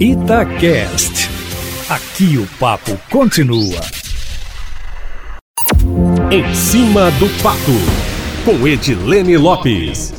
Itacast. Aqui o papo continua. Em cima do papo, com Edilene Lopes.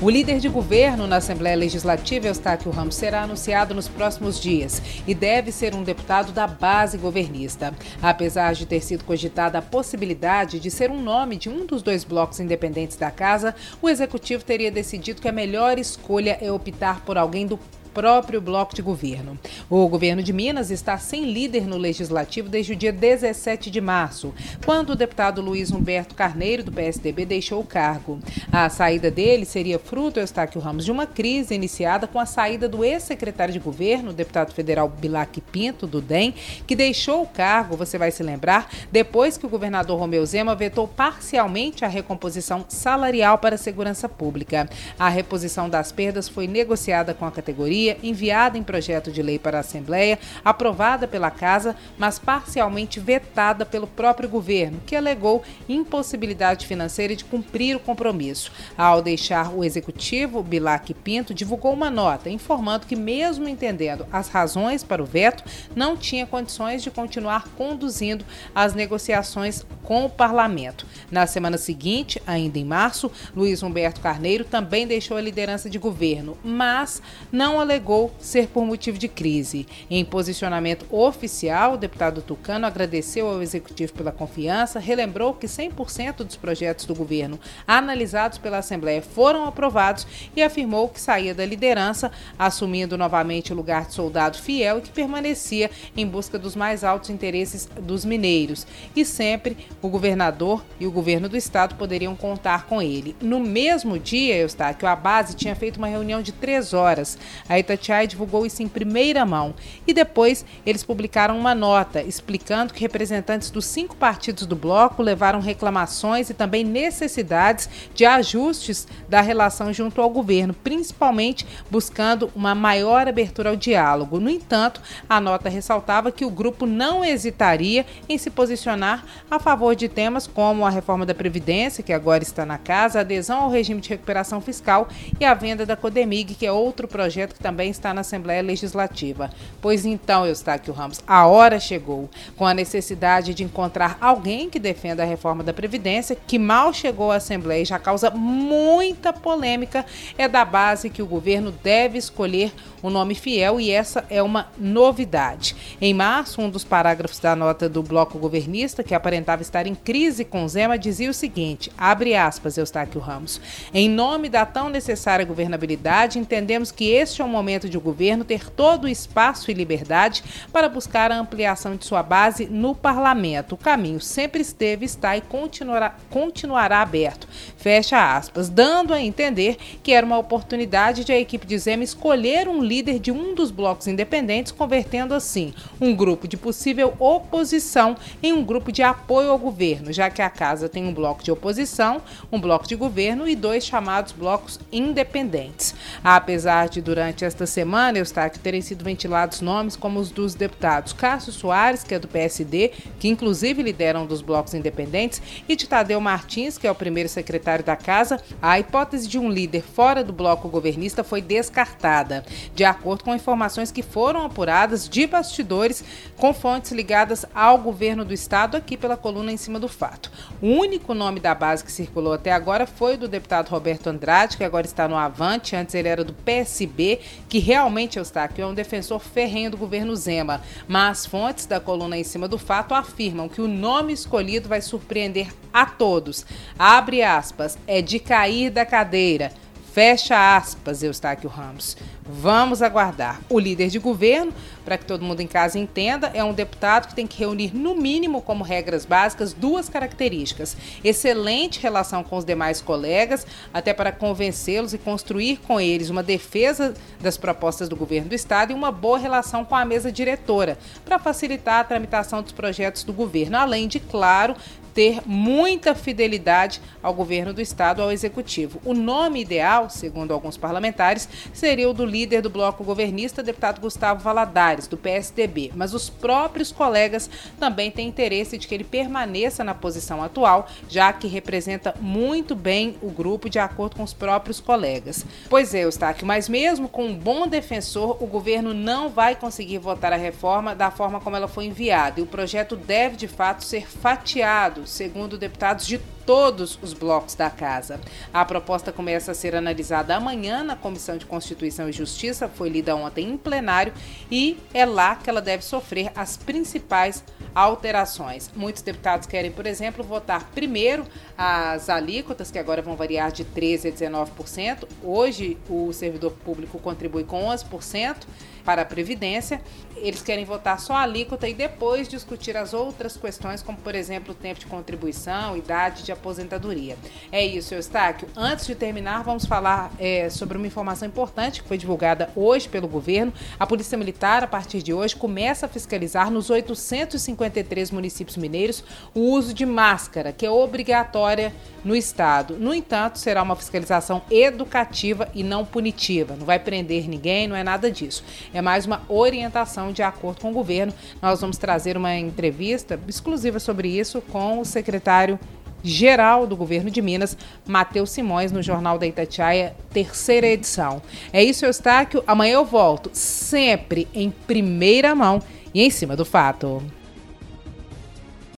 O líder de governo na Assembleia Legislativa, Eustáquio Ramos, será anunciado nos próximos dias e deve ser um deputado da base governista. Apesar de ter sido cogitada a possibilidade de ser um nome de um dos dois blocos independentes da casa, o executivo teria decidido que a melhor escolha é optar por alguém do próprio bloco de governo. O governo de Minas está sem líder no legislativo desde o dia 17 de março, quando o deputado Luiz Humberto Carneiro, do PSDB, deixou o cargo. A saída dele seria fruto, Eustáquio Ramos, de uma crise iniciada com a saída do ex-secretário de governo, o deputado federal Bilac Pinto, do DEM, que deixou o cargo, você vai se lembrar, depois que o governador Romeu Zema vetou parcialmente a recomposição salarial para a segurança pública. A reposição das perdas foi negociada com a categoria enviada em projeto de lei para a Assembleia, aprovada pela Casa, mas parcialmente vetada pelo próprio governo, que alegou impossibilidade financeira de cumprir o compromisso. Ao deixar o executivo, Bilac Pinto divulgou uma nota informando que, mesmo entendendo as razões para o veto, não tinha condições de continuar conduzindo as negociações com o parlamento. Na semana seguinte, ainda em março, Luiz Humberto Carneiro também deixou a liderança de governo, mas não alegou alegou ser por motivo de crise. Em posicionamento oficial, o deputado Tucano agradeceu ao executivo pela confiança, relembrou que 100% dos projetos do governo analisados pela Assembleia foram aprovados e afirmou que saía da liderança, assumindo novamente o lugar de soldado fiel e que permanecia em busca dos mais altos interesses dos mineiros. E sempre o governador e o governo do estado poderiam contar com ele. No mesmo dia, Eustáquio, a base tinha feito uma reunião de três horas. A Itatiaia divulgou isso em primeira mão. E depois eles publicaram uma nota explicando que representantes dos cinco partidos do bloco levaram reclamações e também necessidades de ajustes da relação junto ao governo, principalmente buscando uma maior abertura ao diálogo. No entanto, a nota ressaltava que o grupo não hesitaria em se posicionar a favor de temas como a reforma da Previdência, que agora está na casa, a adesão ao regime de recuperação fiscal e a venda da Codemig, que é outro projeto que também também está na Assembleia Legislativa. Pois então, Eustáquio Ramos, a hora chegou, com a necessidade de encontrar alguém que defenda a reforma da Previdência, que mal chegou à Assembleia e já causa muita polêmica, é da base que o governo deve escolher um nome fiel e essa é uma novidade. Em março, um dos parágrafos da nota do bloco governista, que aparentava estar em crise com Zema, dizia o seguinte: abre aspas, Eustáquio Ramos. Em nome da tão necessária governabilidade, entendemos que este é o momento momento de o governo ter todo o espaço e liberdade para buscar a ampliação de sua base no parlamento. O caminho sempre esteve, está e continuará, continuará aberto. Fecha aspas, dando a entender que era uma oportunidade de a equipe de Zema escolher um líder de um dos blocos independentes, convertendo assim um grupo de possível oposição em um grupo de apoio ao governo, já que a casa tem um bloco de oposição, um bloco de governo e dois chamados blocos independentes. Apesar de durante esta semana, Eustáquio, terem sido ventilados nomes como os dos deputados Cássio Soares, que é do PSD, que inclusive lideram dos blocos independentes, e de Tadeu Martins, que é o primeiro secretário da casa, a hipótese de um líder fora do bloco governista foi descartada, de acordo com informações que foram apuradas de bastidores com fontes ligadas ao governo do estado aqui pela coluna em cima do fato. O único nome da base que circulou até agora foi o do deputado Roberto Andrade, que agora está no Avante, antes ele era do PSB que realmente, Eustáquio, é um defensor ferrenho do governo Zema, mas fontes da coluna em cima do fato afirmam que o nome escolhido vai surpreender a todos. Abre aspas, é de cair da cadeira. Fecha aspas, Eustáquio Ramos. Vamos aguardar. O líder de governo, para que todo mundo em casa entenda, é um deputado que tem que reunir, no mínimo, como regras básicas, duas características: excelente relação com os demais colegas, até para convencê-los e construir com eles uma defesa das propostas do governo do Estado e uma boa relação com a mesa diretora, para facilitar a tramitação dos projetos do governo, além de, claro, ter muita fidelidade ao governo do estado, ao executivo. O nome ideal, segundo alguns parlamentares, seria o do líder do bloco governista, deputado Gustavo Valadares do PSDB, mas os próprios colegas também têm interesse de que ele permaneça na posição atual, já que representa muito bem o grupo de acordo com os próprios colegas. Pois é, Eustáquio, mas mesmo com um bom defensor, o governo não vai conseguir votar a reforma da forma como ela foi enviada e o projeto deve de fato ser fatiado, segundo deputados de todos os blocos da casa. A proposta começa a ser analisada amanhã na Comissão de Constituição e Justiça, foi lida ontem em plenário e é lá que ela deve sofrer as principais alterações. Muitos deputados querem, por exemplo, votar primeiro as alíquotas, que agora vão variar de 13% a 19%. Hoje, o servidor público contribui com 11% para a Previdência. Eles querem votar só a alíquota e depois discutir as outras questões, como, por exemplo, o tempo de contribuição, idade de aposentadoria. É isso, Eustáquio. Antes de terminar, vamos falar é, sobre uma informação importante que foi divulgada hoje pelo governo. A Polícia Militar, a partir de hoje, começa a fiscalizar nos 853 municípios mineiros o uso de máscara, que é obrigatória no estado. No entanto, será uma fiscalização educativa e não punitiva. Não vai prender ninguém, não é nada disso. É mais uma orientação de acordo com o governo. Nós vamos trazer uma entrevista exclusiva sobre isso com o secretário geral do governo de Minas, Matheus Simões, no Jornal da Itatiaia, terceira edição. É isso, Eustáquio. Amanhã eu volto, sempre em primeira mão e em cima do fato.